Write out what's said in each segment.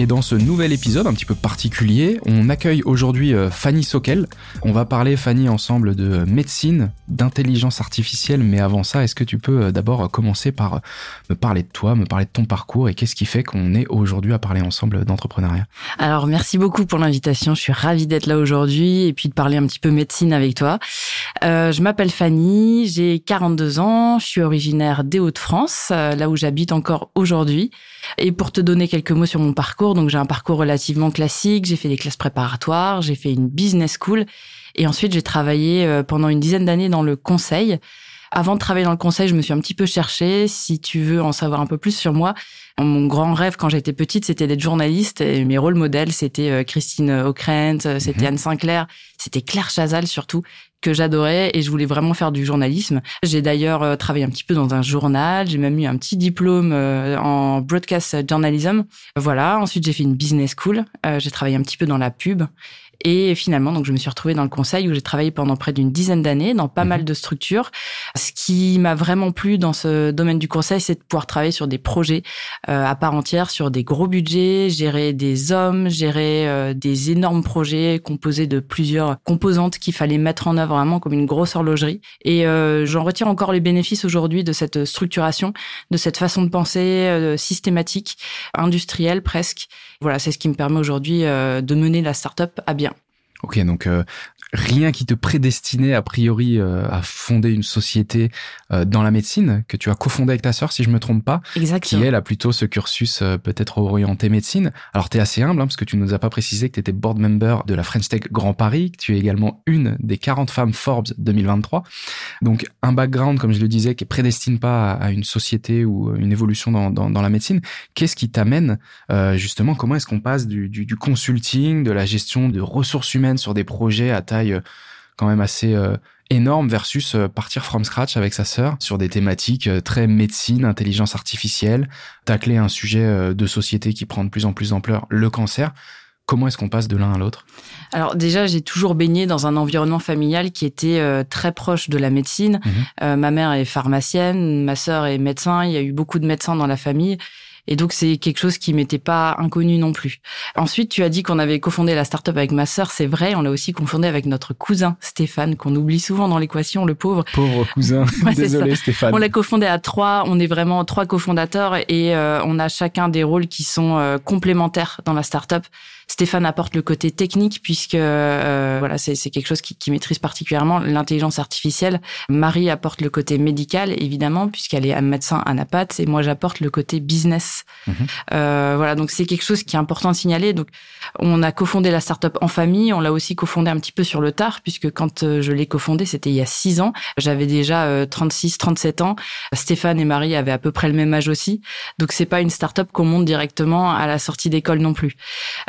Et dans ce nouvel épisode un petit peu particulier, on accueille aujourd'hui euh, Fanny Sokel. On va parler, Fanny, ensemble de médecine, d'intelligence artificielle. Mais avant ça, est-ce que tu peux euh, d'abord commencer par euh, me parler de toi, me parler de ton parcours et qu'est-ce qui fait qu'on est aujourd'hui à parler ensemble d'entrepreneuriat? Alors, merci beaucoup pour l'invitation. Je suis ravie d'être là aujourd'hui et puis de parler un petit peu médecine avec toi. Euh, je m'appelle Fanny, j'ai 42 ans, je suis originaire des Hauts-de-France, là où j'habite encore aujourd'hui. Et pour te donner quelques mots sur mon parcours, donc j'ai un parcours relativement classique, j'ai fait des classes préparatoires, j'ai fait une business school et ensuite j'ai travaillé euh, pendant une dizaine d'années dans le conseil. Avant de travailler dans le conseil, je me suis un petit peu cherchée. Si tu veux en savoir un peu plus sur moi, mon grand rêve quand j'étais petite, c'était d'être journaliste. Et mes rôles modèles, c'était euh, Christine Ockrent, euh, c'était mhm. Anne Sinclair, c'était Claire Chazal surtout que j'adorais et je voulais vraiment faire du journalisme. J'ai d'ailleurs euh, travaillé un petit peu dans un journal, j'ai même eu un petit diplôme en broadcast journalism. Voilà, ensuite j'ai fait une business school, j'ai travaillé un petit peu dans la pub et finalement, donc, je me suis retrouvée dans le conseil où j'ai travaillé pendant près d'une dizaine d'années dans pas mhm. mal de structures. Ce qui m'a vraiment plu dans ce domaine du conseil, c'est de pouvoir travailler sur des projets euh, à part entière, sur des gros budgets, gérer des hommes, gérer euh, des énormes projets composés de plusieurs composantes qu'il fallait mettre en œuvre vraiment comme une grosse horlogerie. Et euh, j'en retire encore les bénéfices aujourd'hui de cette structuration, de cette façon de penser systématique, industrielle presque. Voilà, c'est ce qui me permet aujourd'hui de mener la startup à bien. Ok, donc euh, rien qui te prédestinait a priori euh, à fonder une société euh, dans la médecine que tu as cofondée avec ta sœur, si je me trompe pas, Exactement. qui elle a plutôt ce cursus peut-être orienté médecine. Alors tu es assez humble hein, parce que tu nous as pas précisé que tu étais board member de la French Tech Grand Paris, que tu es également une des 40 femmes Forbes 2023. Donc un background, comme je le disais, qui prédestine pas à, une société ou une évolution dans, dans, dans la médecine. Qu'est-ce qui t'amène justement Comment est-ce qu'on passe du, du, du consulting, de la gestion de ressources humaines sur des projets à taille euh, quand même assez euh, énorme versus euh, partir from scratch avec sa sœur sur des thématiques très médecine, intelligence artificielle, tacler un sujet de société qui prend de plus en plus d'ampleur, le cancer. Comment est-ce qu'on passe de l'un à l'autre? Alors déjà, j'ai toujours baigné dans un environnement familial qui était très proche de la médecine. Mhm. ma mère est pharmacienne, ma sœur est médecin. Il y a eu beaucoup de médecins dans la famille. Et donc, c'est quelque chose qui m'était pas inconnu non plus. Ensuite, tu as dit qu'on avait cofondé la startup avec ma sœur. C'est vrai, on l'a aussi cofondé avec notre cousin Stéphane, qu'on oublie souvent dans l'équation, le pauvre. Pauvre cousin. Désolé, Stéphane. On l'a cofondé à trois. On est vraiment trois cofondateurs et euh, on a chacun des rôles qui sont euh, complémentaires dans la startup. Stéphane apporte le côté technique puisque euh, voilà c'est quelque chose qui, qui, maîtrise particulièrement l'intelligence artificielle. Marie apporte le côté médical évidemment puisqu'elle est un médecin à Napat et moi j'apporte le côté business. Mhm. Euh, voilà donc c'est quelque chose qui est important de signaler. Donc on a cofondé la startup en famille, on l'a aussi cofondé un petit peu sur le tard puisque quand euh, je l'ai cofondé c'était il y a six ans. J'avais déjà 36, euh, 37 ans. Stéphane et Marie avaient à peu près le même âge aussi. Donc c'est pas une startup qu'on monte directement à la sortie d'école non plus.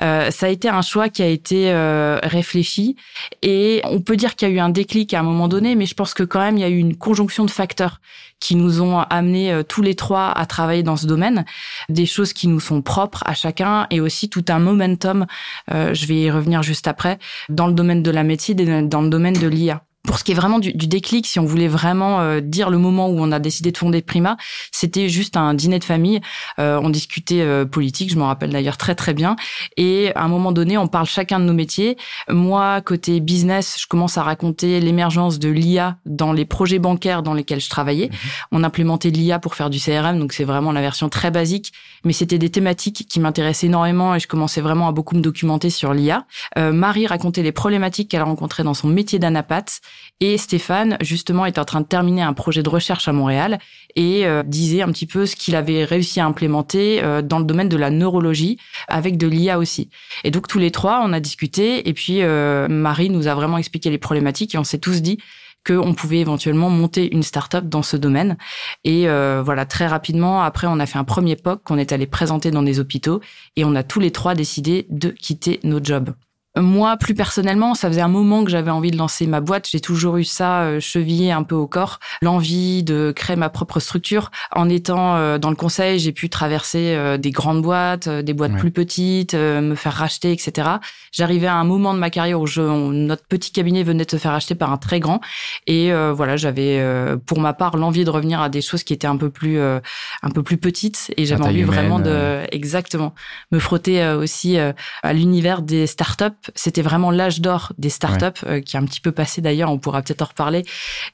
Euh, ça a été un choix qui a été euh, réfléchi et on peut dire qu'il y a eu un déclic à un moment donné, mais je pense que quand même il y a eu une conjonction de facteurs qui nous ont amenés euh, tous les trois à travailler dans ce domaine, des choses qui nous sont propres à chacun et aussi tout un momentum, euh, je vais y revenir juste après, dans le domaine de la médecine et dans le domaine de l'IA. Pour ce qui est vraiment du, du, déclic, si on voulait vraiment euh, dire le moment où on a décidé de fonder Prima, c'était juste un dîner de famille. Euh, on discutait euh, politique, je m'en rappelle d'ailleurs très très bien. Et à un moment donné, on parle chacun de nos métiers. Moi, côté business, je commence à raconter l'émergence de l'IA dans les projets bancaires dans lesquels je travaillais. Mhm. On implémentait l'IA pour faire du CRM, donc c'est vraiment la version très basique. Mais c'était des thématiques qui m'intéressaient énormément et je commençais vraiment à beaucoup me documenter sur l'IA. Marie racontait les problématiques qu'elle a rencontrées dans son métier d'anapath et Stéphane, justement, est en train de terminer un projet de recherche à Montréal et euh, disait un petit peu ce qu'il avait réussi à implémenter euh, dans le domaine de la neurologie avec de l'IA aussi. Et donc tous les trois, on a discuté et puis euh, Marie nous a vraiment expliqué les problématiques et on s'est tous dit qu'on pouvait éventuellement monter une start-up dans ce domaine. Et voilà, très rapidement, après, on a fait un premier POC qu'on est allé présenter dans des hôpitaux et on a tous les trois décidé de quitter nos jobs. Moi, plus personnellement, ça faisait un moment que j'avais envie de lancer ma boîte. J'ai toujours eu ça euh, chevillé un peu au corps, l'envie de créer ma propre structure. En étant euh, dans le conseil, j'ai pu traverser euh, des grandes boîtes, des boîtes plus petites, me faire racheter, etc. J'arrivais à un moment de ma carrière où je, notre petit cabinet venait de se faire acheter par un très grand, et voilà, j'avais pour ma part l'envie de revenir à des choses qui étaient un peu plus un peu plus petites, et j'avais envie vraiment de exactement me frotter aussi à l'univers des startups c'était vraiment l'âge d'or des startups, euh, qui est un petit peu passé d'ailleurs, on pourra peut-être en reparler.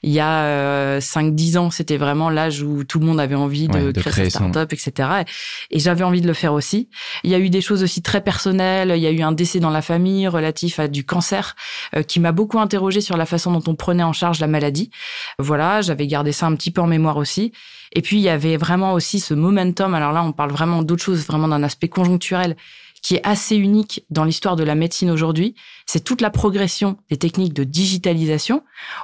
Il y a euh, 5-10 ans, c'était vraiment l'âge où tout le monde avait envie de, créer, sa startup, etc. Et, j'avais envie de le faire aussi. Il y a eu des choses aussi très personnelles. Il y a eu un décès dans la famille relatif à du cancer euh, qui m'a beaucoup interrogé sur la façon dont on prenait en charge la maladie. Voilà, j'avais gardé ça un petit peu en mémoire aussi. Et puis, il y avait vraiment aussi ce momentum. Alors là, on parle vraiment d'autre chose, vraiment d'un aspect conjoncturel qui est assez unique dans l'histoire de la médecine aujourd'hui, c'est toute la progression des techniques de digitalisation.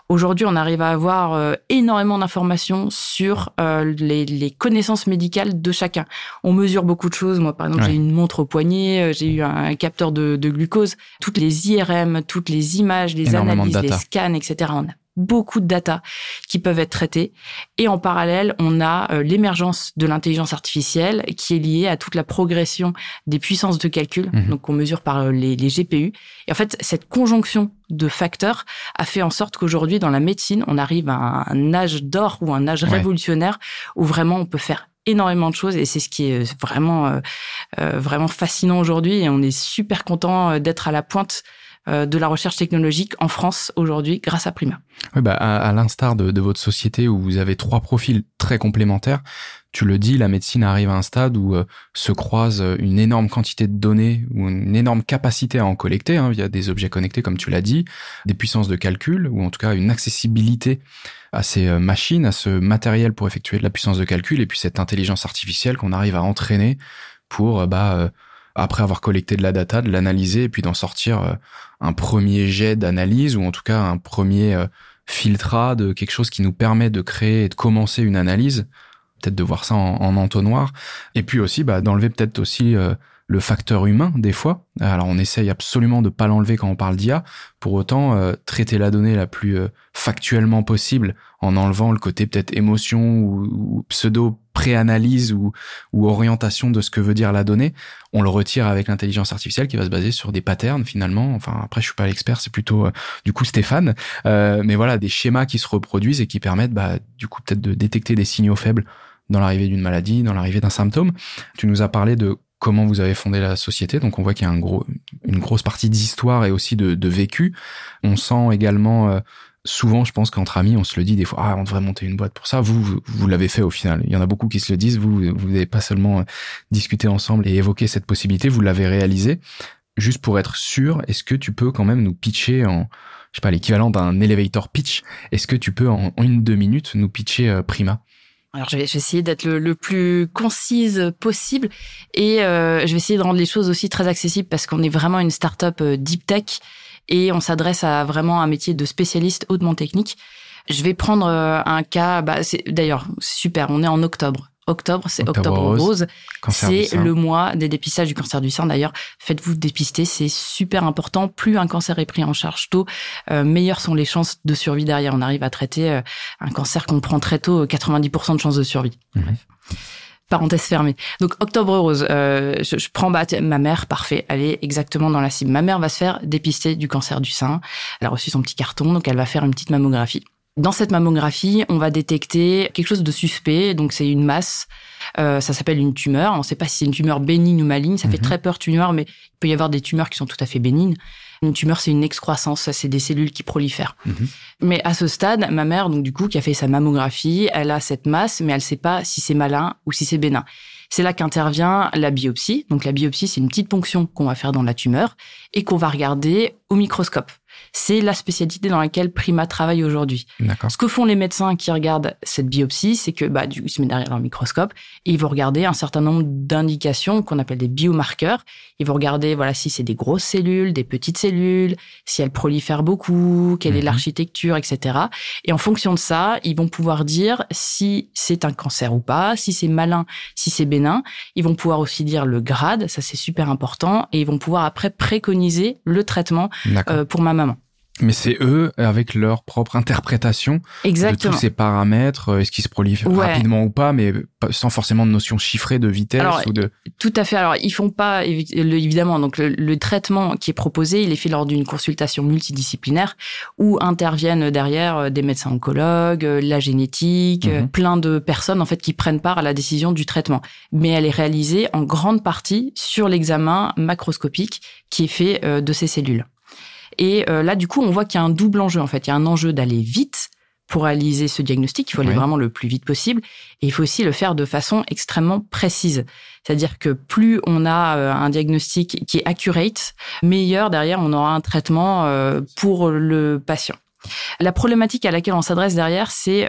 Aujourd'hui, on arrive à avoir euh, énormément d'informations sur euh, les, connaissances médicales de chacun. On mesure beaucoup de choses. Moi, par exemple, j'ai une montre au poignet, euh, j'ai eu un capteur de, glucose. Toutes les IRM, toutes les images, les analyses, les scans, etc. On a beaucoup de data qui peuvent être traitées. Et en parallèle, on a euh, l'émergence de l'intelligence artificielle qui est liée à toute la progression des puissances de calcul, mhm. donc on mesure par euh, les, GPU. Et en fait, cette conjonction de facteurs a fait en sorte qu'aujourd'hui, dans la médecine, on arrive à un âge d'or ou un âge révolutionnaire où vraiment on peut faire énormément de choses et c'est ce qui est vraiment euh, vraiment fascinant aujourd'hui et on est super content d'être à la pointe de la recherche technologique en France aujourd'hui grâce à Prima. Oui, bah, à, l'instar de, votre société où vous avez trois profils très complémentaires, tu le dis, la médecine arrive à un stade où euh, se croise une énorme quantité de données ou une énorme capacité à en collecter hein, via des objets connectés, comme tu l'as dit, des puissances de calcul ou en tout cas une accessibilité à ces euh, machines, à ce matériel pour effectuer de la puissance de calcul et puis cette intelligence artificielle qu'on arrive à entraîner pour bah après avoir collecté de la data, de l'analyser et puis d'en sortir euh, un premier jet d'analyse ou en tout cas un premier euh, filtrat de quelque chose qui nous permet de créer et de commencer une analyse, peut-être de voir ça en, entonnoir, et puis aussi bah, d'enlever peut-être aussi euh, le facteur humain des fois. Alors on essaye absolument de pas l'enlever quand on parle d'IA. Pour autant, euh, traiter la donnée la plus euh, factuellement possible en enlevant le côté peut-être émotion ou, pseudo préanalyse ou, ou orientation de ce que veut dire la donnée, on le retire avec l'intelligence artificielle qui va se baser sur des patterns finalement. Enfin après je suis pas l'expert, c'est plutôt euh, du coup Stéphane, mais voilà des schémas qui se reproduisent et qui permettent bah, du coup peut-être de détecter des signaux faibles dans l'arrivée d'une maladie, dans l'arrivée d'un symptôme. Tu nous as parlé de comment vous avez fondé la société. Donc on voit qu'il y a un gros, une grosse partie d'histoire et aussi de, de vécu. On sent également euh, souvent, je pense qu'entre amis, on se le dit des fois, ah, on devrait monter une boîte pour ça. Vous, vous, l'avez fait au final. Il y en a beaucoup qui se le disent. Vous, vous n'avez pas seulement euh, discuté ensemble et évoqué cette possibilité, vous l'avez réalisé. Juste pour être sûr, est-ce que tu peux quand même nous pitcher en, je sais pas, l'équivalent d'un elevator pitch? Est-ce que tu peux en une deux minutes nous pitcher euh, Prima? Alors je vais, essayer d'être le, plus concise possible et euh, je vais essayer de rendre les choses aussi très accessibles parce qu'on est vraiment une start-up deep tech et on s'adresse à vraiment un métier de spécialiste hautement technique. Je vais prendre euh, un cas, bah, c'est d'ailleurs super, on est en octobre. Octobre, c'est Octobre, Rose. C'est le mois des dépistages du cancer du sein. D'ailleurs, faites-vous dépister, c'est super important. Plus un cancer est pris en charge tôt, euh, meilleures sont les chances de survie derrière. On arrive à traiter euh, un cancer qu'on prend très tôt, 90% de chances de survie. Mhm. Bref. Parenthèse fermée. Donc Octobre Rose, euh, je, prends bah, ma mère, parfait, elle est exactement dans la cible. Ma mère va se faire dépister du cancer du sein. Elle a reçu son petit carton, donc elle va faire une petite mammographie. Dans cette mammographie, on va détecter quelque chose de suspect, donc c'est une masse, euh, ça s'appelle une tumeur. On ne sait pas si c'est une tumeur bénigne ou maligne, ça fait mhm. très peur tumeur, mais il peut y avoir des tumeurs qui sont tout à fait bénignes. Une tumeur, c'est une excroissance, c'est des cellules qui prolifèrent. Mhm. Mais à ce stade, ma mère, donc du coup, qui a fait sa mammographie, elle a cette masse, mais elle ne sait pas si c'est malin ou si c'est bénin. C'est là qu'intervient la biopsie. Donc la biopsie, c'est une petite ponction qu'on va faire dans la tumeur et qu'on va regarder au microscope. C'est la spécialité dans laquelle Prima travaille aujourd'hui. Ce que font les médecins qui regardent cette biopsie, c'est que bah, ils se mettent derrière leur microscope et ils vont regarder un certain nombre d'indications qu'on appelle des biomarqueurs. Ils vont regarder voilà si c'est des grosses cellules, des petites cellules, si elles prolifèrent beaucoup, quelle est mhm. l'architecture, etc. Et en fonction de ça, ils vont pouvoir dire si c'est un cancer ou pas, si c'est malin, si c'est bénin. Ils vont pouvoir aussi dire le grade, ça c'est super important, et ils vont pouvoir après préconiser le traitement euh, pour ma maman. Mais c'est eux, avec leur propre interprétation Exactement. de tous ces paramètres, euh, est-ce qu'ils se prolifèrent rapidement ou pas, mais sans forcément de notion chiffrée de vitesse ou de... Tout à fait. Alors, ils font pas, évidemment, donc le, traitement qui est proposé, il est fait lors d'une consultation multidisciplinaire où interviennent derrière euh, des médecins oncologues, euh, la génétique, mhm. plein de personnes, en fait, qui prennent part à la décision du traitement. Mais elle est réalisée en grande partie sur l'examen macroscopique qui est fait de ces cellules. Et euh, là, du coup, on voit qu'il y a un double enjeu. En fait, il y a un enjeu d'aller vite pour réaliser ce diagnostic. Il faut aller vraiment le plus vite possible. Et il faut aussi le faire de façon extrêmement précise. C'est-à-dire que plus on a euh, un diagnostic qui est accurate, meilleur derrière on aura un traitement euh, pour le patient. La problématique à laquelle on s'adresse derrière, c'est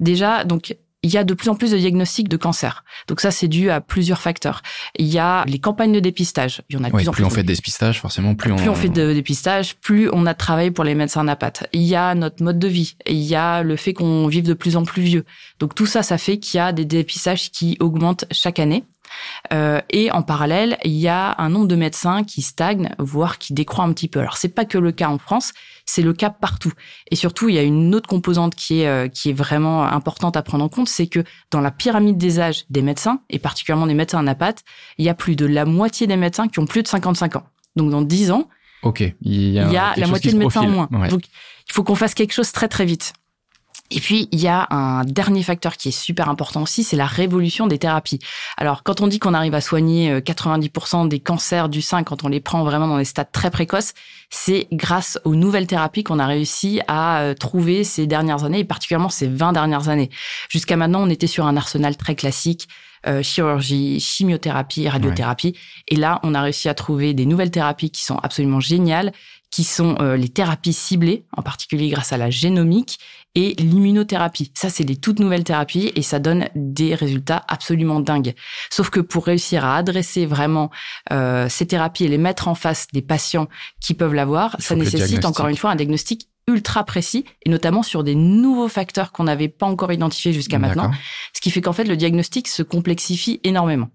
déjà donc il y a de plus en plus de diagnostics de cancer. Donc ça, c'est dû à plusieurs facteurs. Il y a les campagnes de dépistage. Il y en a de plus en plus. on fait de dépistage, forcément, plus on... Plus on fait de dépistage, plus on a de travail pour les médecins napathes. Il y a notre mode de vie. il y a le fait qu'on vive de plus en plus vieux. Donc tout ça, ça fait qu'il y a des dépistages qui augmentent chaque année. Euh, et en parallèle, il y a un nombre de médecins qui stagnent, voire qui décroît un petit peu. Alors c'est pas que le cas en France, c'est le cas partout. Et surtout, il y a une autre composante qui est euh, qui est vraiment importante à prendre en compte, c'est que dans la pyramide des âges des médecins et particulièrement des médecins napates, il y a plus de la moitié des médecins qui ont plus de 55 ans. Donc dans 10 ans, Ok, il y a, la moitié de médecins en moins. Donc il faut qu'on fasse quelque chose très très vite. Et puis, il y a un dernier facteur qui est super important aussi, c'est la révolution des thérapies. Alors, quand on dit qu'on arrive à soigner 90% euh, des cancers du sein quand on les prend vraiment dans des stades très précoces, c'est grâce aux nouvelles thérapies qu'on a réussi à euh, trouver ces dernières années, et particulièrement ces 20 dernières années. Jusqu'à maintenant, on était sur un arsenal très classique, euh, chirurgie, chimiothérapie, radiothérapie. Et là, on a réussi à trouver des nouvelles thérapies qui sont absolument géniales, qui sont les thérapies ciblées, en particulier grâce à la génomique, et l'immunothérapie. Ça, c'est des toutes nouvelles thérapies et ça donne des résultats absolument dingues. Sauf que pour réussir à adresser vraiment euh, ces thérapies et les mettre en face des patients qui peuvent l'avoir, ça nécessite encore une fois un diagnostic ultra précis et notamment sur des nouveaux facteurs qu'on n'avait pas encore identifiés jusqu'à maintenant. Ce qui fait qu'en fait, le diagnostic se complexifie énormément.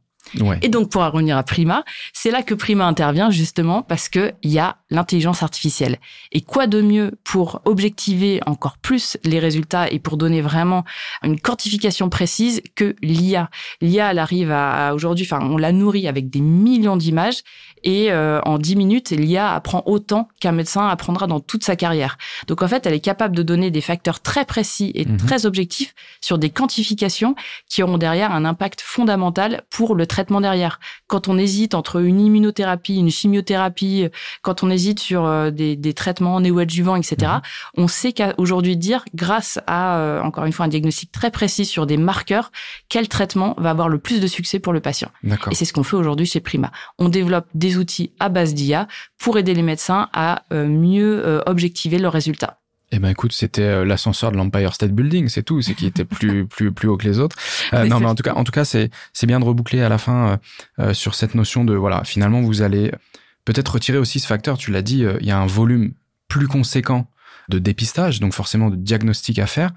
Et donc, pour revenir à Prima, c'est là que Prima intervient justement parce que il y a l'intelligence artificielle. Et quoi de mieux pour objectiver encore plus les résultats et pour donner vraiment une quantification précise que l'IA. L'IA, elle arrive à, aujourd'hui, enfin, on la nourrit avec des millions d'images et euh, en 10 minutes, l'IA apprend autant qu'un médecin apprendra dans toute sa carrière. Donc en fait, elle est capable de donner des facteurs très précis et mhm. très objectifs sur des quantifications qui auront derrière un impact fondamental pour le traitement derrière. Quand on hésite entre une immunothérapie, une chimiothérapie, quand on hésite sur euh, des, des traitements néoadjuvants, etc., mhm. on sait qu'aujourd'hui dire, grâce à, euh, encore une fois, un diagnostic très précis sur des marqueurs, quel traitement va avoir le plus de succès pour le patient. Et c'est ce qu'on fait aujourd'hui chez Prima. On développe des outils à base d'IA pour aider les médecins à euh, mieux euh, objectiver leurs résultats. Eh ben écoute, c'était euh, l'ascenseur de l'Empire State Building, c'est tout, c'est qui était plus plus plus haut que les autres. non, mais en tout cas, en tout cas, c'est c'est bien de reboucler à la fin sur cette notion de voilà, finalement vous allez peut-être retirer aussi ce facteur. Tu l'as dit, il y a un volume plus conséquent de dépistage, donc forcément de diagnostic à faire,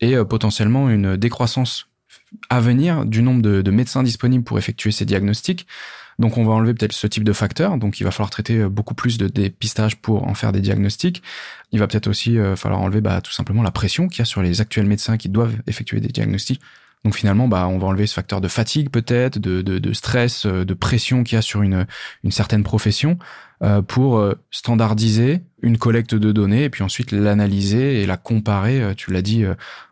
et potentiellement une décroissance à venir du nombre de, de médecins disponibles pour effectuer ces diagnostics. Donc on va enlever peut-être ce type de facteur. Donc il va falloir traiter euh, beaucoup plus de dépistage pour en faire des diagnostics. Il va peut-être aussi euh, falloir enlever bah, tout simplement la pression qu'il y a sur les actuels médecins qui doivent effectuer des diagnostics. Donc finalement, bah, on va enlever ce facteur de fatigue peut-être, de, de, de, stress, euh, de pression qu'il y a sur une, une certaine profession pour standardiser une collecte de données et puis ensuite l'analyser et la comparer, tu l'as dit,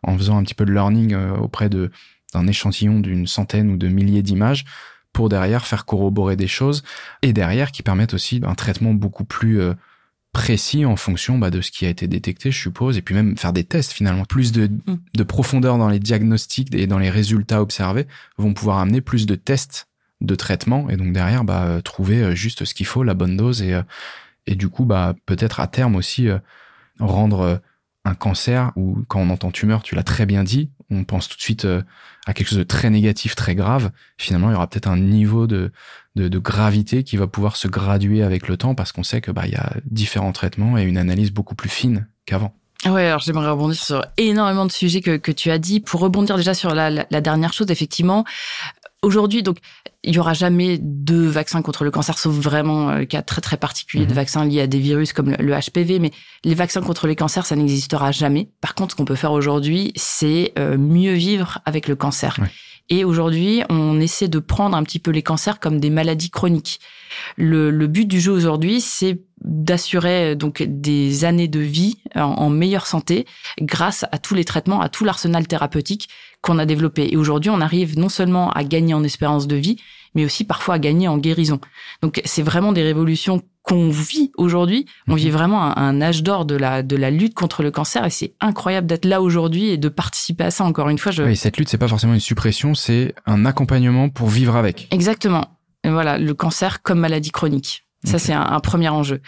en faisant un petit peu de learning auprès d'un échantillon d'une centaine ou de milliers d'images pour derrière faire corroborer des choses et derrière qui permettent aussi un traitement beaucoup plus euh, précis en fonction bah, de ce qui a été détecté, je suppose, et puis même faire des tests finalement. Plus de, mm. de profondeur dans les diagnostics et dans les résultats observés vont pouvoir amener plus de tests de traitement et donc derrière bah, trouver euh, juste ce qu'il faut, la bonne dose et, euh, et du coup, bah, peut-être à terme aussi rendre un cancer ou quand on entend tumeur, tu l'as très bien dit, on pense tout de suite à quelque chose de très négatif, très grave. Finalement, il y aura peut-être un niveau de, de, gravité qui va pouvoir se graduer avec le temps parce qu'on sait que bah il y a différents traitements et une analyse beaucoup plus fine qu'avant. Ouais, alors j'aimerais rebondir sur énormément de sujets que, que tu as dit. Pour rebondir déjà sur la, la dernière chose, effectivement, Aujourd'hui, donc, il y aura jamais de vaccin contre le cancer, sauf vraiment euh, cas très très particulier de mhm. vaccins liés à des virus comme le, HPV. Mais les vaccins contre les cancers, ça n'existera jamais. Par contre, ce qu'on peut faire aujourd'hui, c'est euh, mieux vivre avec le cancer. Et aujourd'hui, on essaie de prendre un petit peu les cancers comme des maladies chroniques. Le, le but du jeu aujourd'hui, c'est d'assurer donc des années de vie en, en, meilleure santé grâce à tous les traitements, à tout l'arsenal thérapeutique qu'on a développé. Et aujourd'hui, on arrive non seulement à gagner en espérance de vie, mais aussi parfois à gagner en guérison. Donc c'est vraiment des révolutions qu'on vit aujourd'hui. On vit mhm. vraiment un, un âge d'or de la de la lutte contre le cancer et c'est incroyable d'être là aujourd'hui et de participer à ça. Encore une fois, je... oui, cette lutte c'est pas forcément une suppression, c'est un accompagnement pour vivre avec. Exactement. Et voilà, le cancer comme maladie chronique. Ça, c'est un, premier enjeu.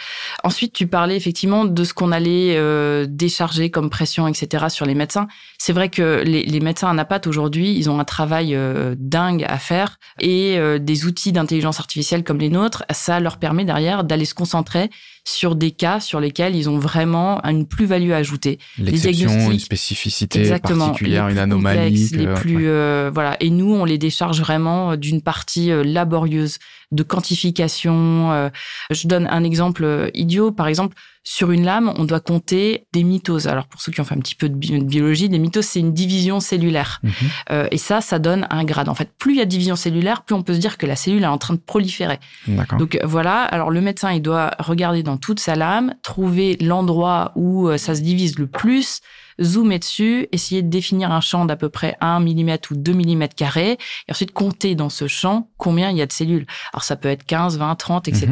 Ensuite, tu parlais effectivement de ce qu'on allait euh, décharger comme pression, etc., sur les médecins. C'est vrai que les, les médecins à Napat, aujourd'hui, ils ont un travail euh, dingue à faire et euh, des outils d'intelligence artificielle comme les nôtres, ça leur permet derrière d'aller se concentrer sur des cas sur lesquels ils ont vraiment une plus-value à ajouter. L'exception, une spécificité particulière, une anomalie. les plus, voilà. Et nous, on les décharge vraiment d'une partie laborieuse de quantification. Euh, je donne un exemple euh, idiot. Par exemple, sur une lame, on doit compter des mitoses. Alors pour ceux qui ont fait un petit peu de biologie, des mitoses, c'est une division cellulaire. Mhm. Euh, et ça, ça donne un grade. En fait, plus il y a de division cellulaire, plus on peut se dire que la cellule est en train de proliférer. Donc voilà, alors le médecin, il doit regarder dans toute sa lame, trouver l'endroit où ça se divise le plus, zoomer dessus, essayer de définir un champ d'à peu près 1 mm ou 2 mm carrés, et ensuite compter dans ce champ combien il y a de cellules. Alors ça peut être 15, 20, 30, etc.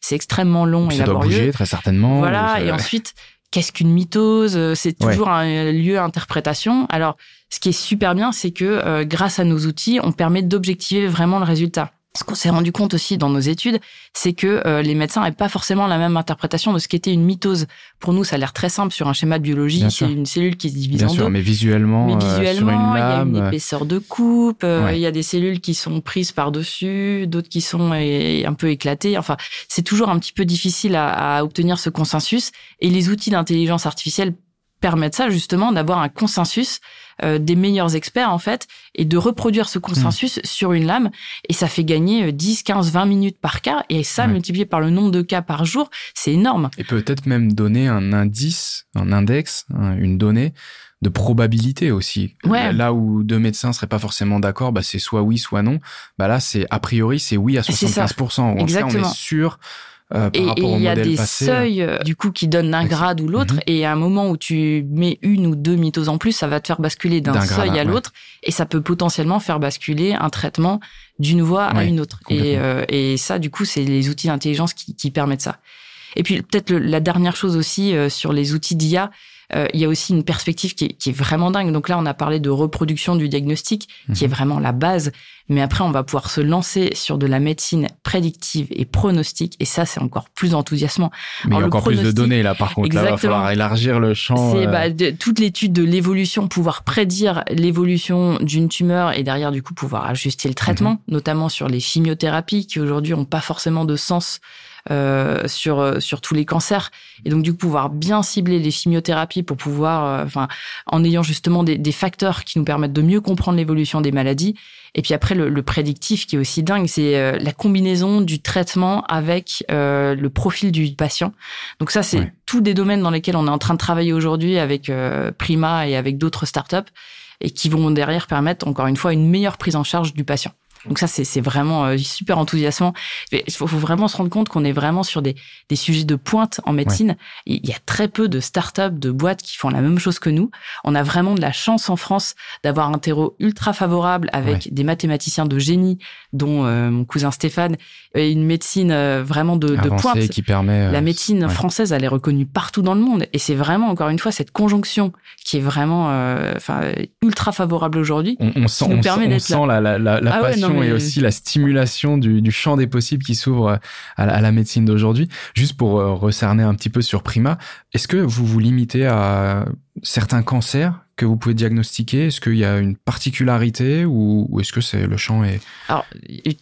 C'est extrêmement long et laborieux. Doit bouger très certainement. Voilà, et ensuite, qu'est-ce qu'une mitose? C'est toujours un lieu d'interprétation. Alors, ce qui est super bien, c'est que euh, grâce à nos outils, on permet d'objectiver vraiment le résultat ce qu'on s'est rendu compte aussi dans nos études, c'est que euh, les médecins n'avaient pas forcément la même interprétation de ce qu'était une mitose. Pour nous, ça a l'air très simple sur un schéma de biologie. C'est une cellule qui se divise Bien en sûr, deux. Mais visuellement, mais visuellement, il y a une épaisseur de coupe. Euh, il y a des cellules qui sont prises par dessus, d'autres qui sont un peu éclatées. Enfin, c'est toujours un petit peu difficile à, à obtenir ce consensus. Et les outils d'intelligence artificielle permettent ça justement d'avoir un consensus euh, des meilleurs experts en fait et de reproduire ce consensus hmm. sur une lame et ça fait gagner 10, 15, 20 minutes par cas et ça multiplié par le nombre de cas par jour, c'est énorme. Et peut-être même donner un indice, un index, une donnée de probabilité aussi. Là où deux médecins seraient pas forcément d'accord, bah c'est soit oui, soit non. Bah là, c'est a priori c'est oui à 75%. En Exactement. on est sûr euh, et il y a des seuils euh, du coup qui donnent un grade ou l'autre, et à un moment où tu mets une ou deux mitoses en plus, ça va te faire basculer d'un seuil à l'autre, et ça peut potentiellement faire basculer un traitement d'une voie à une autre. Et, euh, et ça, du coup, c'est les outils d'intelligence qui, qui permettent ça. Et puis peut-être la dernière chose aussi sur les outils d'IA, euh, il y a aussi une perspective qui est, qui est, vraiment dingue. Donc là, on a parlé de reproduction du diagnostic, qui est mhm. vraiment la base. Mais après, on va pouvoir se lancer sur de la médecine prédictive et pronostique. Et ça, c'est encore plus enthousiasmant. Mais il y a encore plus de données là, par contre. Là, il va falloir élargir le champ. C'est euh. bah, toute l'étude de l'évolution, pouvoir prédire l'évolution d'une tumeur et derrière, du coup, pouvoir ajuster le traitement, mhm. notamment sur les chimiothérapies qui aujourd'hui ont pas forcément de sens sur euh, sur tous les cancers. Et donc du coup pouvoir bien cibler les chimiothérapies pour pouvoir euh, enfin en ayant justement des, des, facteurs qui nous permettent de mieux comprendre l'évolution des maladies. Et puis après le, le prédictif qui est aussi dingue c'est la combinaison du traitement avec le profil du patient. Donc ça c'est tous des domaines dans lesquels on est en train de travailler aujourd'hui avec Prima et avec d'autres startups et qui vont derrière permettre encore une fois une meilleure prise en charge du patient. Donc ça, c'est vraiment euh, super enthousiasmant. Il faut, vraiment se rendre compte qu'on est vraiment sur des, des sujets de pointe en médecine. Il y a très peu de startups, de boîtes qui font la même chose que nous. On a vraiment de la chance en France d'avoir un terreau ultra favorable avec des mathématiciens de génie, dont euh, mon cousin Stéphane, et une médecine euh, vraiment de, de pointe. Qui permet, la médecine française, elle est reconnue partout dans le monde. Et c'est vraiment, encore une fois, cette conjonction qui est vraiment ultra favorable aujourd'hui. On, sent, nous permet on sent la, la, la, ah passion et aussi la stimulation du, du champ des possibles qui s'ouvre à, la médecine d'aujourd'hui. Juste pour euh, recerner un petit peu sur Prima, est-ce que vous vous limitez à certains cancers que vous pouvez diagnostiquer? Est-ce qu'il y a une particularité ou, est-ce que c'est le champ est Alors,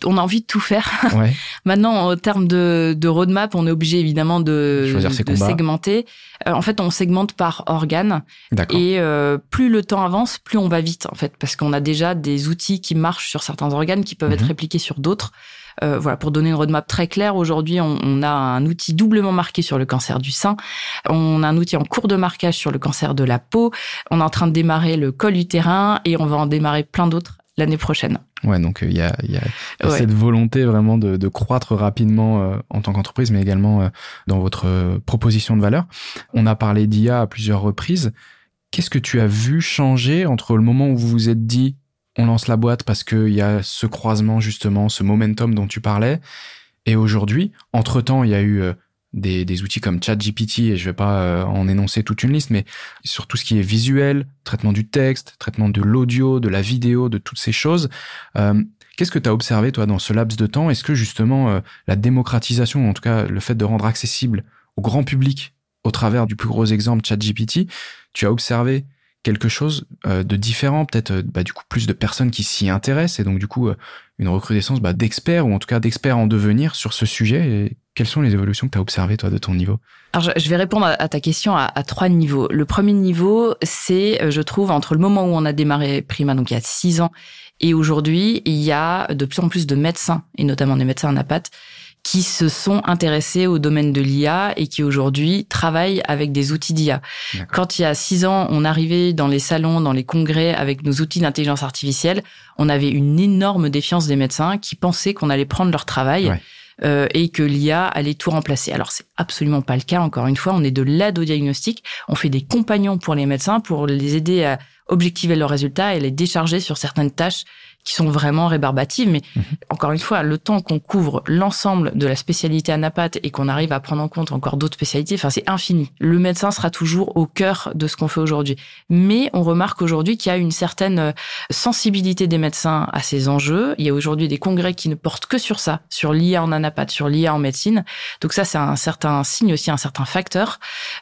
on a envie de tout faire. Ouais. Maintenant, en termes de, de, roadmap, on est obligé évidemment de, de segmenter. Euh, en fait, on segmente par organe. Et euh, plus le temps avance, plus on va vite en fait, parce qu'on a déjà des outils qui marchent sur certains organes qui peuvent être mhm. répliqués sur d'autres. Euh, voilà, pour donner une roadmap très claire, aujourd'hui, on, on, a un outil doublement marqué sur le cancer du sein. On a un outil en cours de marquage sur le cancer de la peau. On est en train de démarrer le col utérin et on va en démarrer plein d'autres l'année prochaine. Ouais, donc euh, il y a, y a, cette volonté vraiment de, de croître rapidement euh, en tant qu'entreprise, mais également dans votre proposition de valeur. On a parlé d'IA à plusieurs reprises. Qu'est-ce que tu as vu changer entre le moment où vous vous êtes dit on lance la boîte parce qu'il y a ce croisement justement, ce momentum dont tu parlais. Et aujourd'hui, entre-temps, il y a eu euh, des, outils comme ChatGPT, et je vais pas euh, en énoncer toute une liste, mais sur tout ce qui est visuel, traitement du texte, traitement de l'audio, de la vidéo, de toutes ces choses. Euh, qu'est-ce que tu as observé, toi, dans ce laps de temps? Est-ce que justement la démocratisation, en tout cas le fait de rendre accessible au grand public au travers du plus gros exemple ChatGPT, tu as observé quelque chose euh, de différent, peut-être euh, bah, du coup plus de personnes qui s'y intéressent et donc du coup euh, une recrudescence bah, d'experts ou en tout cas d'experts en devenir sur ce sujet. Et quelles sont les évolutions que tu as observées toi de ton niveau? Alors je vais répondre à ta question à, trois niveaux. Le premier niveau, c'est je trouve entre le moment où on a démarré Prima, donc il y a six ans, et aujourd'hui, il y a de plus en plus de médecins et notamment des médecins anapathes qui se sont intéressés au domaine de l'IA et qui aujourd'hui travaillent avec des outils d'IA. Quand il y a six ans, on arrivait dans les salons, dans les congrès avec nos outils d'intelligence artificielle, on avait une énorme défiance des médecins qui pensaient qu'on allait prendre leur travail. Euh, et que l'IA allait tout remplacer. Alors c'est absolument pas le cas. Encore une fois, on est de l'aide au diagnostic. On fait des compagnons pour les médecins pour les aider à objectiver leurs résultats et les décharger sur certaines tâches qui sont vraiment rébarbatives. Mais mhm. encore une fois, le temps qu'on couvre l'ensemble de la spécialité anapathe et qu'on arrive à prendre en compte encore d'autres spécialités, enfin, c'est infini. Le médecin sera toujours au cœur de ce qu'on fait aujourd'hui. Mais on remarque aujourd'hui qu'il y a une certaine euh, sensibilité des médecins à ces enjeux. Il y a aujourd'hui des congrès qui ne portent que sur ça, sur l'IA en anapathe, sur l'IA en médecine. Donc ça, c'est un certain signe aussi, un certain facteur.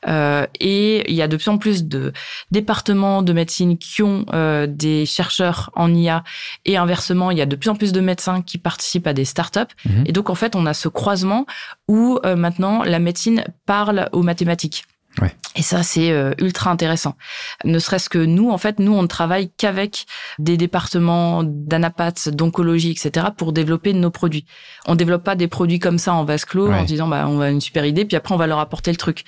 Euh, et il y a de plus en plus de départements de médecine qui ont euh, des chercheurs en IA et inversement, il y a de plus en plus de médecins qui participent à des startups. Mhm. Et donc, en fait, on a ce croisement où euh, maintenant la médecine parle aux mathématiques. Ouais. Et ça, c'est euh, ultra intéressant. Ne serait-ce que nous, en fait, nous, on ne travaille qu'avec des départements d'anapath, d'oncologie, etc., pour développer nos produits. On développe pas des produits comme ça en vase clos en disant, bah, on a une super idée, puis après, on va leur apporter le truc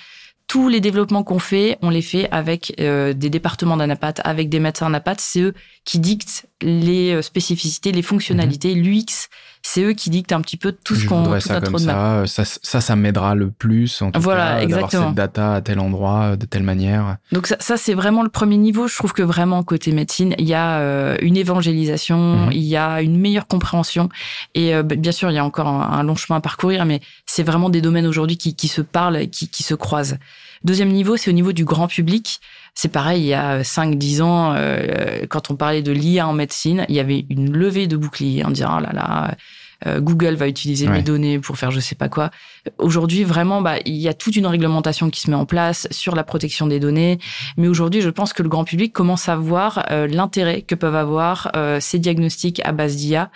tous les développements qu'on fait, on les fait avec euh, des départements d'anapath, avec des médecins anapath. C'est eux qui dictent les euh, spécificités, les fonctionnalités, mhm. l'UX. C'est eux qui dictent un petit peu tout ce qu'on ça comme ça. ça. Ça, ça, m'aidera le plus en tout voilà, cas d'avoir cette data à tel endroit, de telle manière. Donc ça, ça c'est vraiment le premier niveau. Je trouve que vraiment côté médecine, il y a euh, une évangélisation, mhm. il y a une meilleure compréhension. Et bien sûr, il y a encore un, long chemin à parcourir, mais c'est vraiment des domaines aujourd'hui qui, qui se parlent, qui, qui se croisent. Deuxième niveau, c'est au niveau du grand public. C'est pareil, il y a 5-10 ans, euh, quand on parlait de l'IA en médecine, il y avait une levée de boucliers en disant, oh là là, euh, Google va utiliser mes données pour faire je sais pas quoi. Aujourd'hui, vraiment, bah, il y a toute une réglementation qui se met en place sur la protection des données. Mais aujourd'hui, je pense que le grand public commence à voir euh, l'intérêt que peuvent avoir ces diagnostics à base d'IA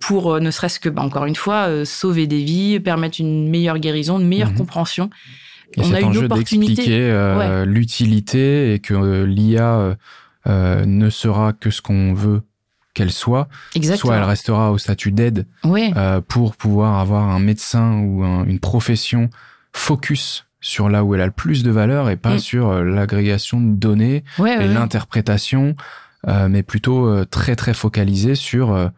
pour ne serait-ce que, bah, encore une fois, sauver des vies, permettre une meilleure guérison, une meilleure mhm. compréhension on a une d'expliquer euh, l'utilité et que euh, l'IA euh, ne sera que ce qu'on veut qu'elle soit. Soit elle restera au statut d'aide pour pouvoir avoir un médecin ou une profession focus sur là où elle a le plus de valeur et pas mm. sur l'agrégation de données et l'interprétation, mais plutôt très très focalisé sur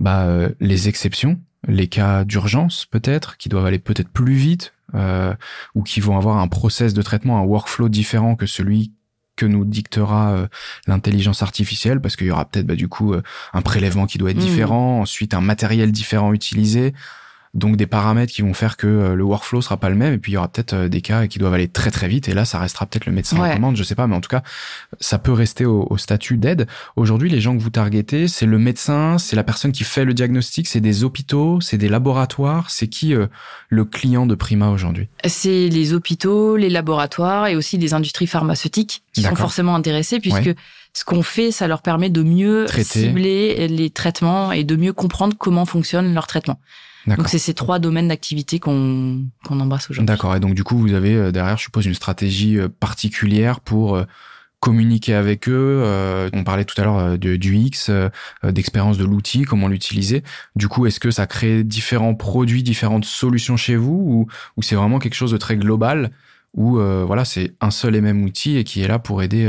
bah, les exceptions, les cas d'urgence peut-être, qui doivent aller peut-être plus vite, euh, ou qui vont avoir un process de traitement, un workflow différent que celui que nous dictera euh, l'intelligence artificielle, parce qu'il y aura peut-être bah, du coup euh, un prélèvement qui doit être mmh. différent, ensuite un matériel différent utilisé. Donc des paramètres qui vont faire que euh, le workflow sera pas le même. Et puis il y aura peut-être euh, des cas qui doivent aller très très vite. Et là ça restera peut-être le médecin en commande, je sais pas, mais en tout cas ça peut rester au, au statut d'aide. Aujourd'hui, les gens que vous targetez, c'est le médecin, c'est la personne qui fait le diagnostic, c'est des hôpitaux, c'est des laboratoires, c'est qui le client de Prima aujourd'hui? C'est les hôpitaux, les laboratoires et aussi des industries pharmaceutiques qui sont forcément intéressés puisque ce qu'on fait, ça leur permet de mieux cibler les traitements et de mieux comprendre comment fonctionne leur traitement. Donc c'est ces trois domaines d'activité qu'on qu'on embrasse aujourd'hui. D'accord. Et donc du coup, vous avez euh, derrière, je suppose, une stratégie euh, particulière pour euh, communiquer avec eux. on parlait tout à l'heure du, du X, d'expérience de l'outil, comment l'utiliser. Du coup, est-ce que ça crée différents produits, différentes solutions chez vous, ou, ou c'est vraiment quelque chose de très global, où voilà, c'est un seul et même outil et qui est là pour aider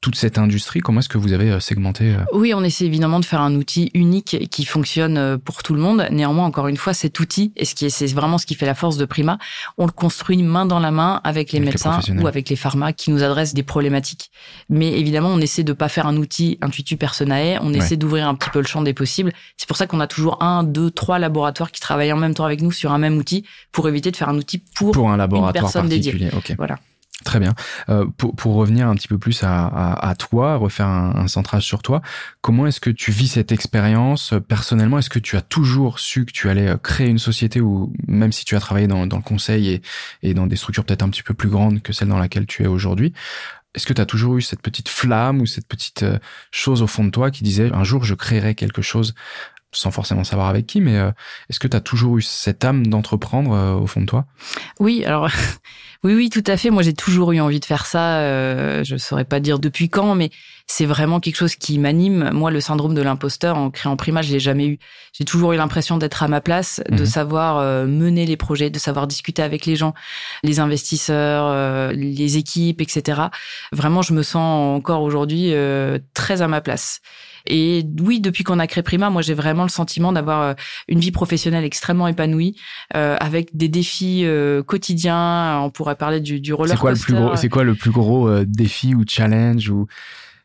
toute cette industrie Comment est-ce que vous avez euh, segmenté euh Oui, on essaie évidemment de faire un outil unique qui fonctionne euh, pour tout le monde. Néanmoins, encore une fois, cet outil, et ce c'est vraiment ce qui fait la force de Prima, on le construit main dans la main avec les médecins ou avec les pharma qui nous adressent des problématiques. Mais évidemment, on essaie de pas faire un outil intuitu personae. On essaie d'ouvrir un petit peu le champ des possibles. C'est pour ça qu'on a toujours un, deux, trois laboratoires qui travaillent en même temps avec nous sur un même outil pour éviter de faire un outil pour, pour un laboratoire une personne dédiée. Voilà. Très bien. Euh, pour, pour, revenir un petit peu plus à, à, à toi, refaire un, un, centrage sur toi, comment est-ce que tu vis cette expérience euh, personnellement? Est-ce que tu as toujours su que tu allais euh, créer une société ou même si tu as travaillé dans, dans le conseil et, et dans des structures peut-être un petit peu plus grandes que celle dans laquelle tu es aujourd'hui, est-ce que tu as toujours eu cette petite flamme ou cette petite euh, chose au fond de toi qui disait un jour je créerai quelque chose sans forcément savoir avec qui, mais est-ce que tu as toujours eu cette âme d'entreprendre au fond de toi? Oui, alors Oui, oui, tout à fait. Moi, j'ai toujours eu envie de faire ça. Euh, je saurais pas dire depuis quand, mais c'est vraiment quelque chose qui m'anime. Moi, le syndrome de l'imposteur en créant Prima, je l'ai jamais eu. J'ai toujours eu l'impression d'être à ma place, de mhm. savoir euh, mener les projets, de savoir discuter avec les gens, les investisseurs, euh, les équipes, etc. Vraiment, je me sens encore aujourd'hui euh, très à ma place. Et oui, depuis qu'on a créé Prima, moi j'ai vraiment le sentiment d'avoir euh, une vie professionnelle extrêmement épanouie, euh, avec des défis euh, quotidiens. On pourrait parler du, du roller C'est quoi le plus gros C'est quoi le plus gros euh, défi ou challenge ou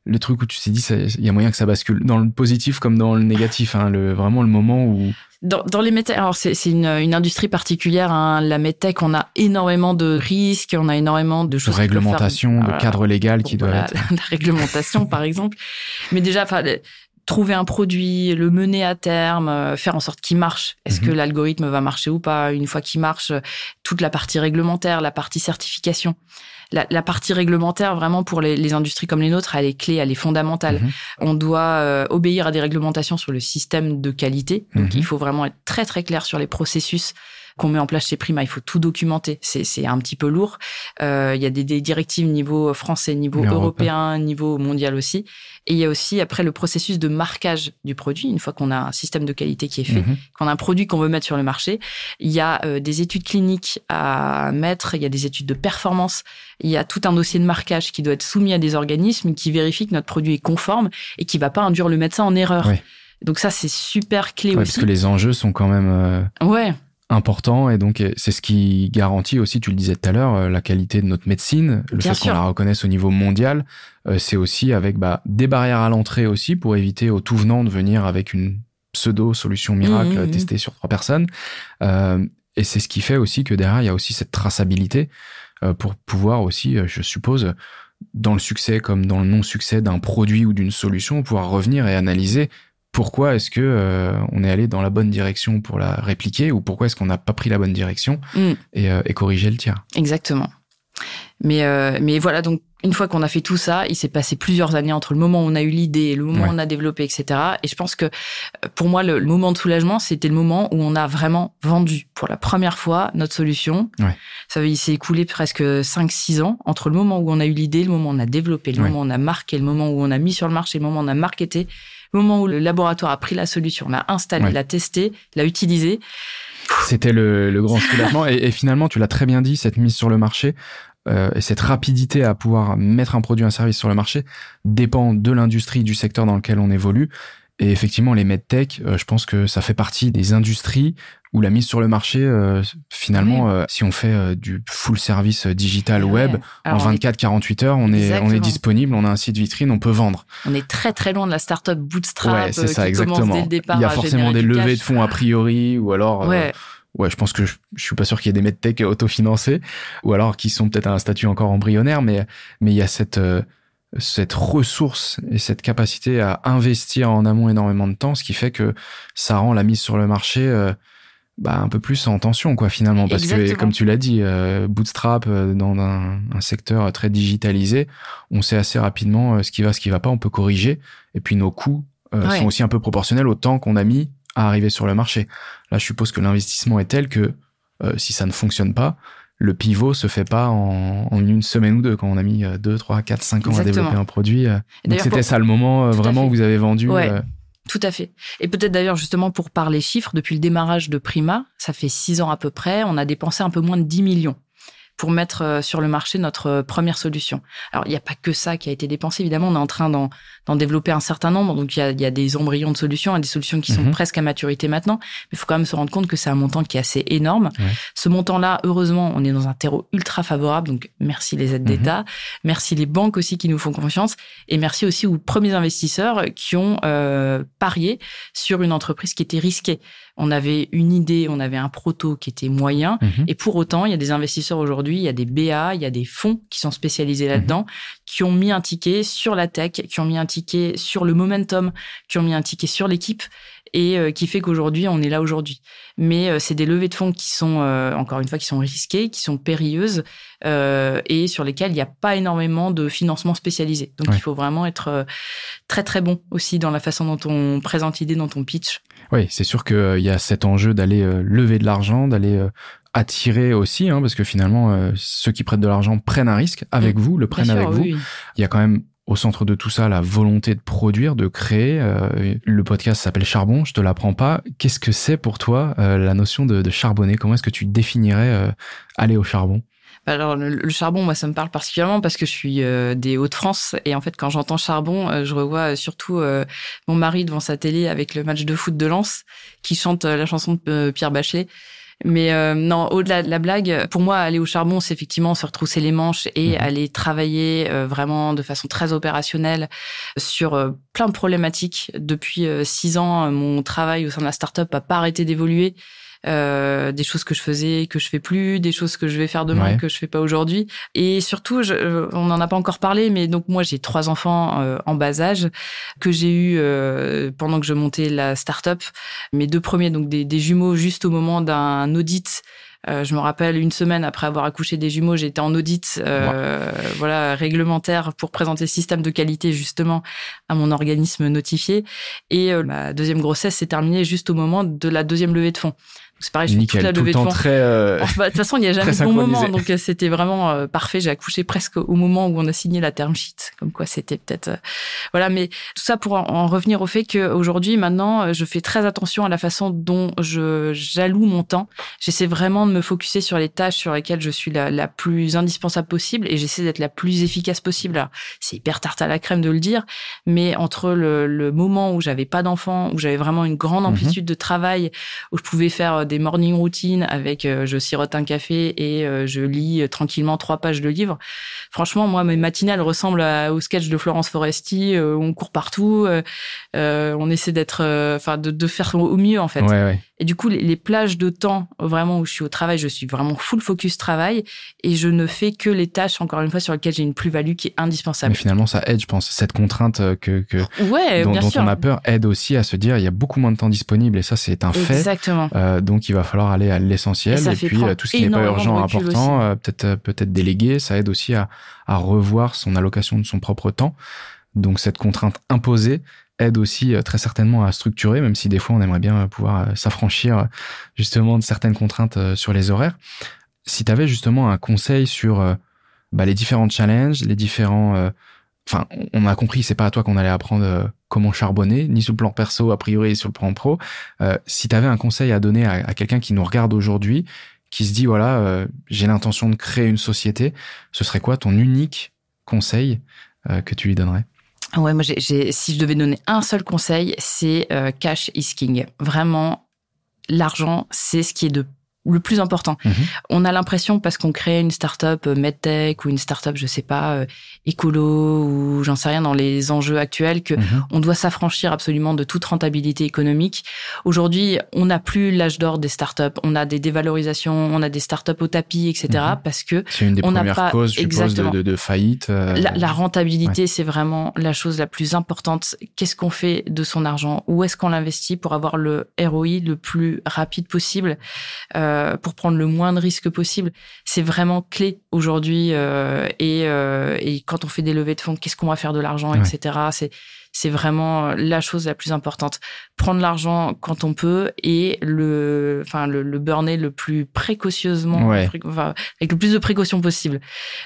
le truc où tu t'es dit il y a moyen que ça bascule dans le positif comme dans le négatif hein, le vraiment le moment où dans, dans les medtech, alors c'est une, une, industrie particulière. Hein. La medtech, on a énormément de risques, on a énormément de choses. De réglementation, de cadre légal qui doit être. La réglementation, par exemple. Mais déjà, enfin, trouver un produit, le mener à terme, euh, faire en sorte qu'il marche. Est-ce que mhm. l'algorithme va marcher ou pas? Une fois qu'il marche, toute la partie réglementaire, la partie certification la, la, partie réglementaire, vraiment pour les, les, industries comme les nôtres, elle est clé, elle est fondamentale. Mhm. On doit euh, obéir à des réglementations sur le système de qualité. Donc, mhm. il faut vraiment être très très clair sur les processus qu'on met en place chez Prima. Il faut tout documenter. C'est un petit peu lourd. Euh, il y a des, des, directives niveau français, niveau européen, niveau mondial aussi. Et il y a aussi après le processus de marquage du produit. Une fois qu'on a un système de qualité qui est fait, mhm. qu'on a un produit qu'on veut mettre sur le marché, il y a euh, des études cliniques à mettre, il y a des études de performance, il y a tout un dossier de marquage qui doit être soumis à des organismes qui vérifient que notre produit est conforme et qui va pas induire le médecin en erreur. Donc ça, c'est super clé aussi. Parce que les enjeux sont quand même. Euh... Ouais important et donc c'est ce qui garantit aussi, tu le disais tout à l'heure, euh, la qualité de notre médecine, le fait qu'on la reconnaisse au niveau mondial, euh, c'est aussi avec bah, des barrières à l'entrée aussi pour éviter aux tout venants de venir avec une pseudo solution miracle mmh, mmh, mmh. testée sur trois personnes. Euh, et c'est ce qui fait aussi que derrière il y a aussi cette traçabilité pour pouvoir aussi, je suppose, dans le succès comme dans le non-succès d'un produit ou d'une solution, pouvoir revenir et analyser pourquoi est-ce que euh, on est allé dans la bonne direction pour la répliquer ou pourquoi est-ce qu'on n'a pas pris la bonne direction mm. et, euh, et, corriger le tir? Exactement. Mais euh, mais voilà donc une fois qu'on a fait tout ça, il s'est passé plusieurs années entre le moment où on a eu l'idée et le moment où on a développé, etc. Et je pense que pour moi, le, moment de soulagement, c'était le moment où on a vraiment vendu pour la première fois notre solution. Ouais. Ça il s'est écoulé presque 5-6 ans entre le moment où on a eu l'idée, le moment où on a développé, le moment où on a marqué, le moment où on a mis sur le marché, le moment où on a marketé le moment où le laboratoire a pris la solution, l'a installé, l'a testé, l'a utilisé. C'était le, le, grand soulagement. et, et, finalement, tu l'as très bien dit, cette mise sur le marché euh, et cette rapidité à pouvoir mettre un produit, un service sur le marché dépend de l'industrie, du secteur dans lequel on évolue. Et effectivement, les medtech, euh, je pense que ça fait partie des industries où la mise sur le marché, euh, finalement, euh, si on fait du full service digital web, en 24-48 heures, on est, on est disponible, on a un site vitrine, on peut vendre. On est très très loin de la startup bootstrap ouais, c'est ça, exactement. Il y a forcément des levées de fonds a priori, ou alors ouais, je pense que je, je suis pas sûr qu'il y ait des medtech autofinancés ou alors qui sont peut-être à un statut encore embryonnaire, mais mais il y a cette euh, cette ressource et cette capacité à investir en amont énormément de temps, ce qui fait que ça rend la mise sur le marché euh, bah, un peu plus en tension, quoi, finalement. Parce Exactement. que, comme tu l'as dit, euh, Bootstrap, euh, dans un, un, secteur très digitalisé, on sait assez rapidement euh, ce qui va, ce qui va pas, on peut corriger. Et puis nos coûts euh, Ouais. sont aussi un peu proportionnels au temps qu'on a mis à arriver sur le marché. Là, je suppose que l'investissement est tel que euh, si ça ne fonctionne pas, le pivot se fait pas en, en une semaine ou deux quand on a mis 2, 3, 4, 5 ans à développer un produit. Donc c'était pour- ça le moment euh, vraiment où vous avez vendu. Ouais. Tout à fait. Et peut-être d'ailleurs justement pour parler chiffres, depuis le démarrage de Prima, ça fait six ans à peu près, on a dépensé un peu moins de 10 millions pour mettre euh, sur le marché notre euh, première solution. Alors il n'y a pas que ça qui a été dépensé, évidemment, on est en train d'en développer un certain nombre, donc il y a, y a des embryons de solutions, et des solutions qui sont Mhm. presque à maturité maintenant, mais il faut quand même se rendre compte que c'est un montant qui est assez énorme. Ouais. Ce montant-là, heureusement, on est dans un terreau ultra favorable, donc merci les aides Mhm. d'État, merci les banques aussi qui nous font confiance, et merci aussi aux premiers investisseurs qui ont euh, parié sur une entreprise qui était risquée. On avait une idée, on avait un proto qui était moyen, mhm. et pour autant, il y a des investisseurs aujourd'hui, il y a des BA, il y a des fonds qui sont spécialisés là-dedans, qui ont mis un ticket sur la tech, qui ont mis un ticket sur le momentum, qui ont mis un ticket sur l'équipe, et euh, qui fait qu'aujourd'hui, on est là aujourd'hui. Mais euh, c'est des levées de fonds qui sont, euh, encore une fois, qui sont risquées, qui sont périlleuses, et sur lesquelles il n'y a pas énormément de financement spécialisé. Donc, Ouais. il faut vraiment être très très bon aussi dans la façon dont on présente l'idée, dont on pitch. Oui, c'est sûr qu'il y a cet enjeu d'aller lever de l'argent, d'aller attirer aussi, hein, parce que finalement, euh, ceux qui prêtent de l'argent prennent un risque avec vous, le prennent sûr, avec vous. oui. Il y a quand même au centre de tout ça la volonté de produire, de créer. euh, le podcast s'appelle Charbon, je te l'apprends pas. Qu'est-ce que c'est pour toi euh, la notion de, de charbonner? Comment est-ce que tu définirais aller au charbon? Alors le, le charbon, moi, ça me parle particulièrement parce que je suis euh, des Hauts-de-France et en fait, quand j'entends charbon, euh, je revois surtout euh, mon mari devant sa télé avec le match de foot de Lens qui chante la chanson de Pierre Bachelet. Mais euh, non, au-delà de la blague, pour moi, aller au charbon, c'est effectivement se retrousser les manches et Mhm. aller travailler euh, vraiment de façon très opérationnelle sur euh, plein de problématiques. Depuis euh, six ans, euh, mon travail au sein de la startup a pas arrêté d'évoluer. Euh, des choses que je faisais que je fais plus, des choses que je vais faire demain Ouais. que je fais pas aujourd'hui. Et surtout, je, on n'en a pas encore parlé, mais donc moi j'ai trois enfants euh, en bas âge que j'ai eu euh, pendant que je montais la start-up. Mes deux premiers, donc des, des jumeaux, juste au moment d'un audit. Euh, je me rappelle une semaine après avoir accouché des jumeaux, j'étais en audit, euh, voilà, réglementaire pour présenter le système de qualité justement à mon organisme notifié. Et euh, ma deuxième grossesse s'est terminée juste au moment de la deuxième levée de fonds. C'est pareil, je fais toute la tout le levée de temps fonds. très... euh, bah, De toute façon, il n'y a jamais de bon moment, donc euh, c'était vraiment euh, parfait. J'ai accouché presque au moment où on a signé la term sheet, comme quoi c'était peut-être euh, voilà. Mais tout ça pour en, en revenir au fait qu'aujourd'hui, maintenant, je fais très attention à la façon dont je j'alloue mon temps. J'essaie vraiment de me focuser sur les tâches sur lesquelles je suis la, la plus indispensable possible et j'essaie d'être la plus efficace possible. Alors, c'est hyper tarte à la crème de le dire, mais entre le, le moment où j'avais pas d'enfant, où j'avais vraiment une grande Mhm. amplitude de travail, où je pouvais faire des morning routines avec euh, je sirote un café et euh, je lis euh, tranquillement trois pages de livre. Franchement, moi, mes matinales ressemblent à- au sketch de Florence Foresti on court partout, on essaie d'être, enfin, de, de faire au mieux en fait. Ouais, ouais. Et du coup, les, les plages de temps vraiment où je suis au travail, je suis vraiment full focus travail et je ne fais que les tâches, encore une fois, sur lesquelles j'ai une plus-value qui est Mais indispensable. finalement, ça aide, je pense. Cette contrainte que, que Ouais, dont, bien dont sûr. on a peur aide aussi à se dire il y a beaucoup moins de temps disponible et ça, c'est un fait. Exactement. Euh, donc il va falloir aller à l'essentiel Et puis euh, tout ce qui n'est pas urgent, important, euh, peut-être euh, peut-être déléguer, ça aide aussi à, à revoir son allocation de son propre temps. Donc cette contrainte imposée aide aussi très certainement à structurer, même si des fois on aimerait bien pouvoir s'affranchir justement de certaines contraintes sur les horaires. Si tu avais justement un conseil sur bah, les différents challenges, les différents Enfin, on a compris, c'est pas à toi qu'on allait apprendre euh, comment charbonner, ni sur le plan perso, a priori, et sur le plan pro. Euh, si tu avais un conseil à donner à, quelqu'un qui nous regarde aujourd'hui, qui se dit, voilà, euh, j'ai l'intention de créer une société, ce serait quoi ton unique conseil euh, que tu lui donnerais? Ouais, moi, j'ai- si je devais donner un seul conseil, c'est euh, cash is king. Vraiment, l'argent, c'est ce qui est de le plus important. Mhm. On a l'impression parce qu'on crée une startup euh, medtech ou une startup, je sais pas, euh, écolo ou j'en sais rien dans les enjeux actuels que mhm. on doit s'affranchir absolument de toute rentabilité économique. Aujourd'hui, on n'a plus l'âge d'or des startups. On a des dévalorisations, on a des startups au tapis, etc. Mhm. Parce que c'est une des on premières pas, causes, exactement. de, de, faillite. Euh, la, la, rentabilité, c'est vraiment la chose la plus importante. Qu'est-ce qu'on fait de son argent? Où est-ce qu'on l'investit pour avoir le ROI le plus rapide possible? Euh, pour prendre le moins de risques possible. C'est vraiment clé aujourd'hui. Euh, et, euh, et, quand on fait des levées de fonds, qu'est-ce qu'on va faire de l'argent, etc. C'est c'est vraiment la chose la plus importante. Prendre l'argent quand on peut et le, enfin le, le burner le plus précautionneusement, avec le plus de précautions possible.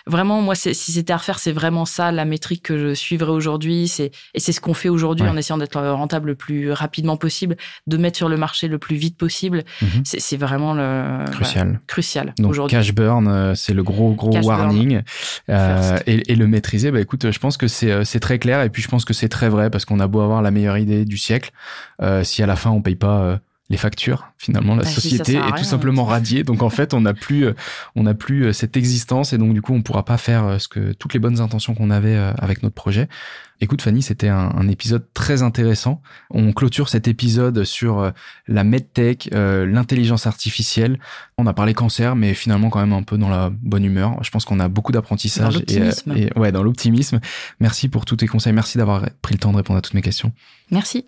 Vraiment, moi, si c'était à refaire, c'est vraiment ça la métrique que je suivrais aujourd'hui. C'est et c'est ce qu'on fait aujourd'hui en essayant d'être rentable le plus rapidement possible, de mettre sur le marché le plus vite possible. Mhm. C'est vraiment le crucial. crucial. Donc cash burn, euh, c'est le gros gros warning euh, et, et, le maîtriser. Bah écoute, je pense que c'est euh, c'est très clair et puis je pense que c'est très vrai parce qu'on a beau avoir la meilleure idée du siècle, euh, si à la fin on paye pas euh, les factures, finalement, la bah, société est tout simplement radiée. Donc en fait, on n'a plus, euh, on n'a plus cette existence et donc du coup, on pourra pas faire ce que toutes les bonnes intentions qu'on avait avec notre projet. Écoute Fanny, c'était un, un, épisode très intéressant. On clôture cet épisode sur euh, la medtech, euh, l'intelligence artificielle. On a parlé cancer, mais finalement quand même un peu dans la bonne humeur. Je pense qu'on a beaucoup d'apprentissage et, euh, et, ouais, dans l'optimisme. Merci pour tous tes conseils. Merci d'avoir pris le temps de répondre à toutes mes questions. Merci.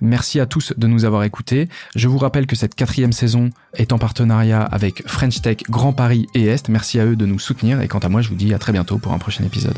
Merci à tous de nous avoir écoutés. Je vous rappelle que cette quatrième saison est en partenariat avec French Tech, Grand Paris et Est. Merci à eux de nous soutenir. Et quant à moi, je vous dis à très bientôt pour un prochain épisode.